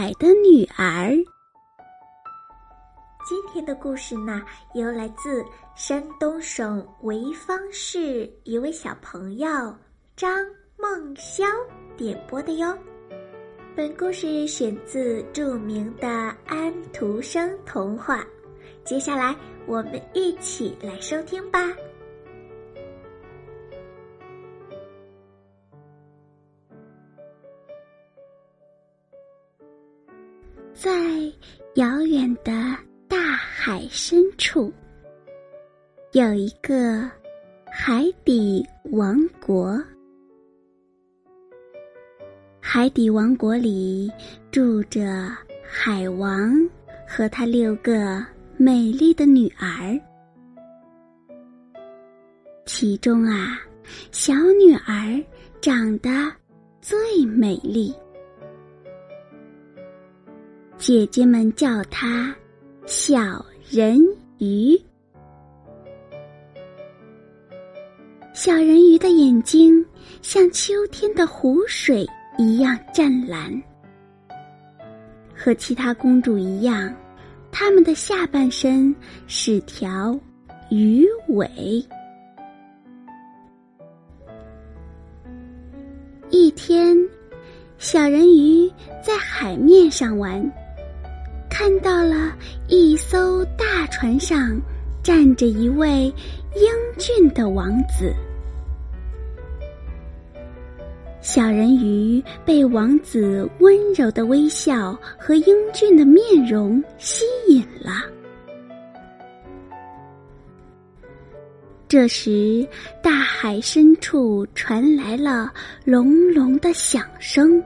海的女儿。今天的故事呢，由来自山东省潍坊市一位小朋友张梦潇点播的哟。本故事选自著名的安徒生童话。接下来，我们一起来收听吧。在遥远的大海深处，有一个海底王国。海底王国里住着海王和他六个美丽的女儿，其中啊，小女儿长得最美丽。姐姐们叫她小人鱼。小人鱼的眼睛像秋天的湖水一样湛蓝，和其他公主一样，她们的下半身是条鱼尾。一天，小人鱼在海面上玩。看到了一艘大船上站着一位英俊的王子，小人鱼被王子温柔的微笑和英俊的面容吸引了。这时，大海深处传来了隆隆的响声，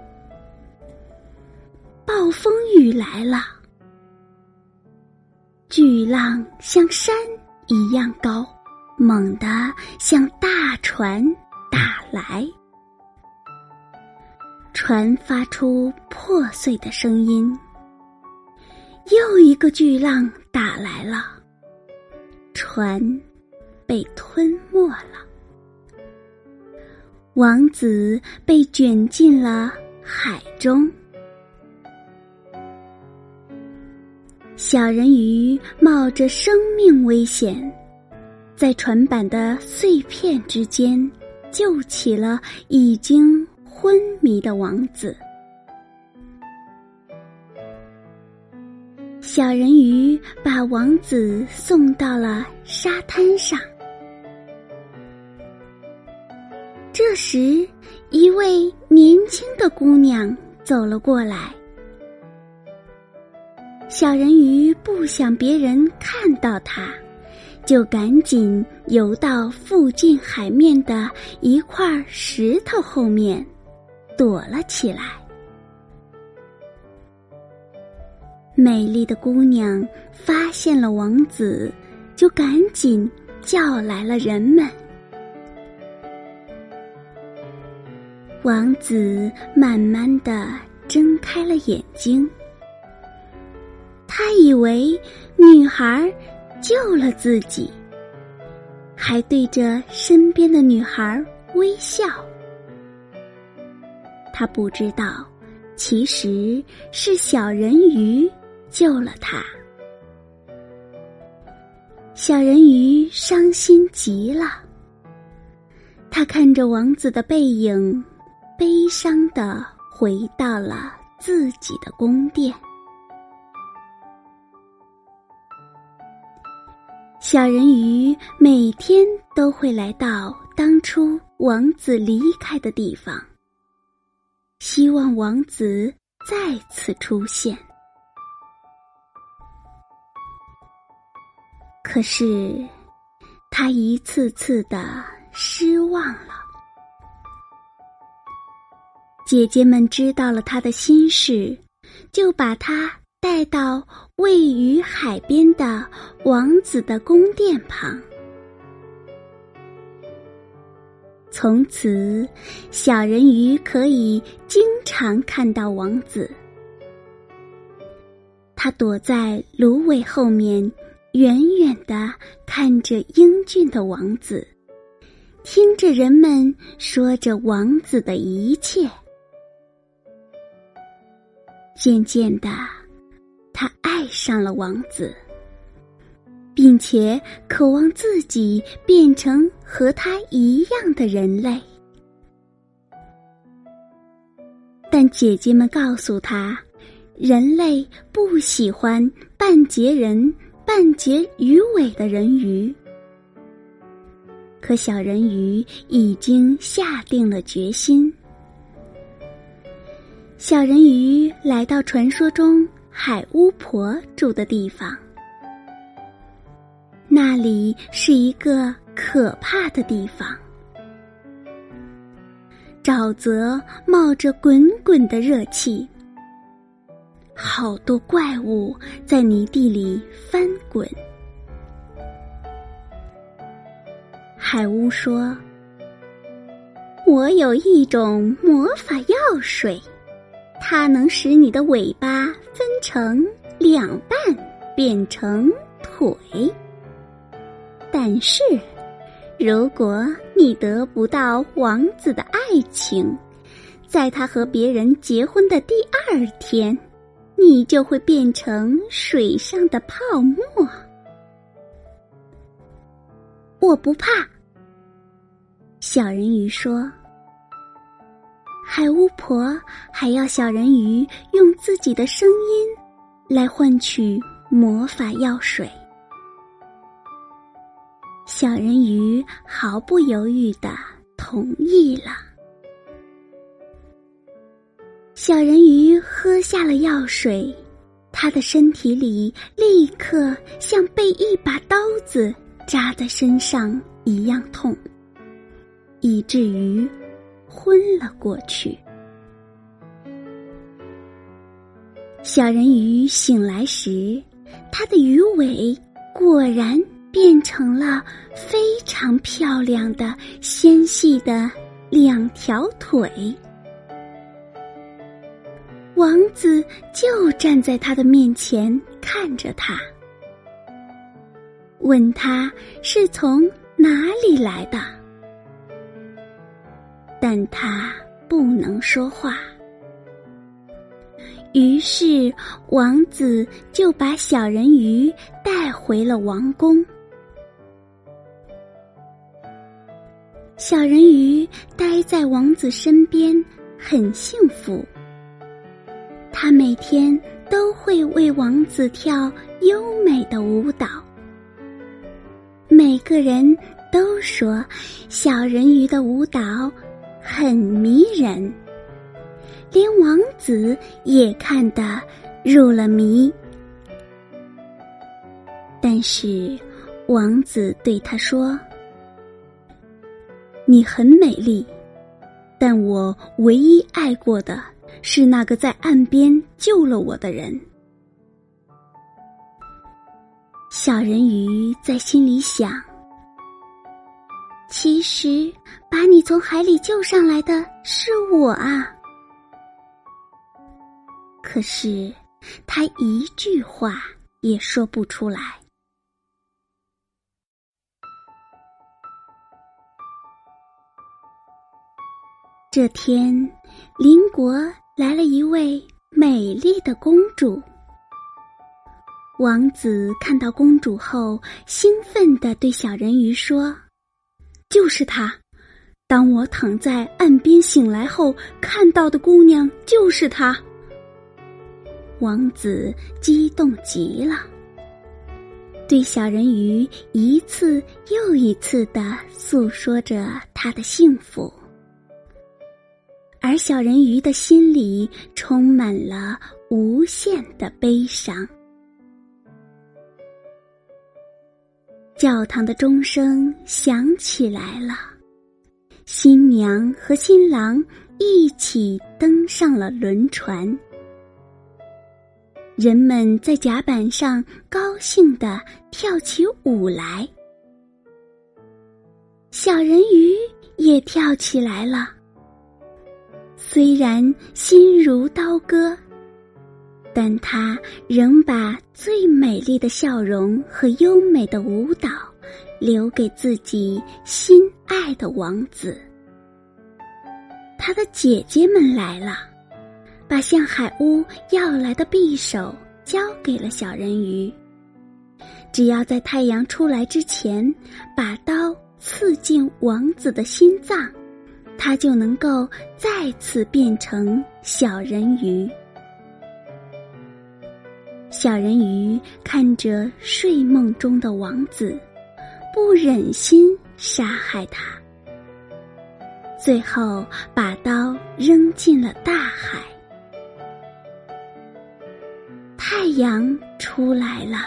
暴风雨来了。巨浪像山一样高，猛地向大船打来。船发出破碎的声音。又一个巨浪打来了，船被吞没了。王子被卷进了海中。小人鱼冒着生命危险，在船板的碎片之间救起了已经昏迷的王子。小人鱼把王子送到了沙滩上。这时，一位年轻的姑娘走了过来。小人鱼不想别人看到他，就赶紧游到附近海面的一块石头后面，躲了起来。美丽的姑娘发现了王子，就赶紧叫来了人们。王子慢慢的睁开了眼睛。他以为女孩救了自己，还对着身边的女孩微笑。他不知道，其实是小人鱼救了他。小人鱼伤心极了，他看着王子的背影，悲伤的回到了自己的宫殿。小人鱼每天都会来到当初王子离开的地方，希望王子再次出现。可是，他一次次的失望了。姐姐们知道了他的心事，就把他带到位于海边的王子的宫殿旁。从此，小人鱼可以经常看到王子。他躲在芦苇后面，远远的看着英俊的王子，听着人们说着王子的一切。渐渐的，他爱上了王子，并且渴望自己变成和他一样的人类。但姐姐们告诉他。人类不喜欢半截人、半截鱼尾的人鱼，可小人鱼已经下定了决心。小人鱼来到传说中海巫婆住的地方，那里是一个可怕的地方，沼泽冒着滚滚的热气。好多怪物在泥地里翻滚。海巫说：“我有一种魔法药水，它能使你的尾巴分成两半，变成腿。但是，如果你得不到王子的爱情，在他和别人结婚的第二天。”你就会变成水上的泡沫。我不怕。小人鱼说：“海巫婆还要小人鱼用自己的声音来换取魔法药水。”小人鱼毫不犹豫的同意了。小人鱼喝下了药水，他的身体里立刻像被一把刀子扎在身上一样痛，以至于昏了过去。小人鱼醒来时，他的鱼尾果然变成了非常漂亮的纤细的两条腿。王子就站在他的面前看着他，问他是从哪里来的，但他不能说话。于是王子就把小人鱼带回了王宫。小人鱼待在王子身边，很幸福。他每天都会为王子跳优美的舞蹈。每个人都说小人鱼的舞蹈很迷人，连王子也看得入了迷。但是王子对他说：“你很美丽，但我唯一爱过的。”是那个在岸边救了我的人。小人鱼在心里想：其实把你从海里救上来的是我啊！可是他一句话也说不出来。这天，邻国。来了一位美丽的公主。王子看到公主后，兴奋地对小人鱼说：“就是她！当我躺在岸边醒来后，看到的姑娘就是她。”王子激动极了，对小人鱼一次又一次的诉说着他的幸福。而小人鱼的心里充满了无限的悲伤。教堂的钟声响起来了，新娘和新郎一起登上了轮船。人们在甲板上高兴地跳起舞来，小人鱼也跳起来了。虽然心如刀割，但他仍把最美丽的笑容和优美的舞蹈留给自己心爱的王子。他的姐姐们来了。把向海巫要来的匕首交给了小人鱼。只要在太阳出来之前，把刀刺进王子的心脏，他就能够再次变成小人鱼。小人鱼看着睡梦中的王子，不忍心杀害他，最后把刀扔进了大海。太阳出来了，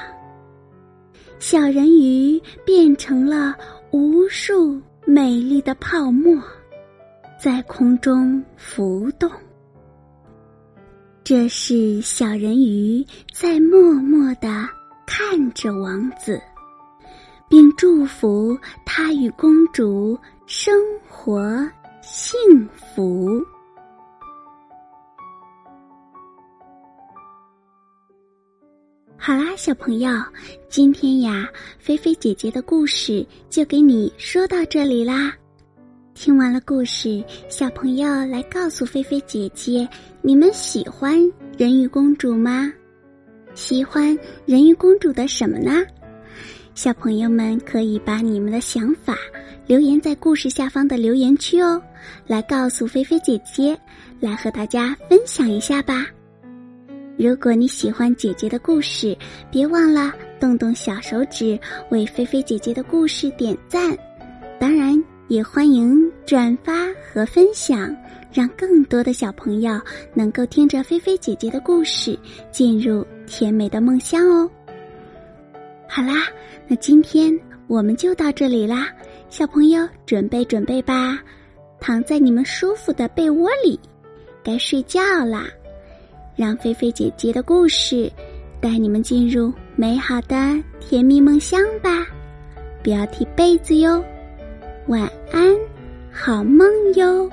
小人鱼变成了无数美丽的泡沫，在空中浮动。这是小人鱼在默默的看着王子，并祝福他与公主生活幸福。好啦，小朋友，今天呀，菲菲姐姐的故事就给你说到这里啦。听完了故事，小朋友来告诉菲菲姐姐，你们喜欢人鱼公主吗？喜欢人鱼公主的什么呢？小朋友们可以把你们的想法留言在故事下方的留言区哦，来告诉菲菲姐姐，来和大家分享一下吧。如果你喜欢姐姐的故事，别忘了动动小手指为菲菲姐姐的故事点赞。当然，也欢迎转发和分享，让更多的小朋友能够听着菲菲姐姐的故事进入甜美的梦乡哦。好啦，那今天我们就到这里啦，小朋友准备准备吧，躺在你们舒服的被窝里，该睡觉啦。让菲菲姐姐的故事带你们进入美好的甜蜜梦乡吧，不要踢被子哟，晚安，好梦哟。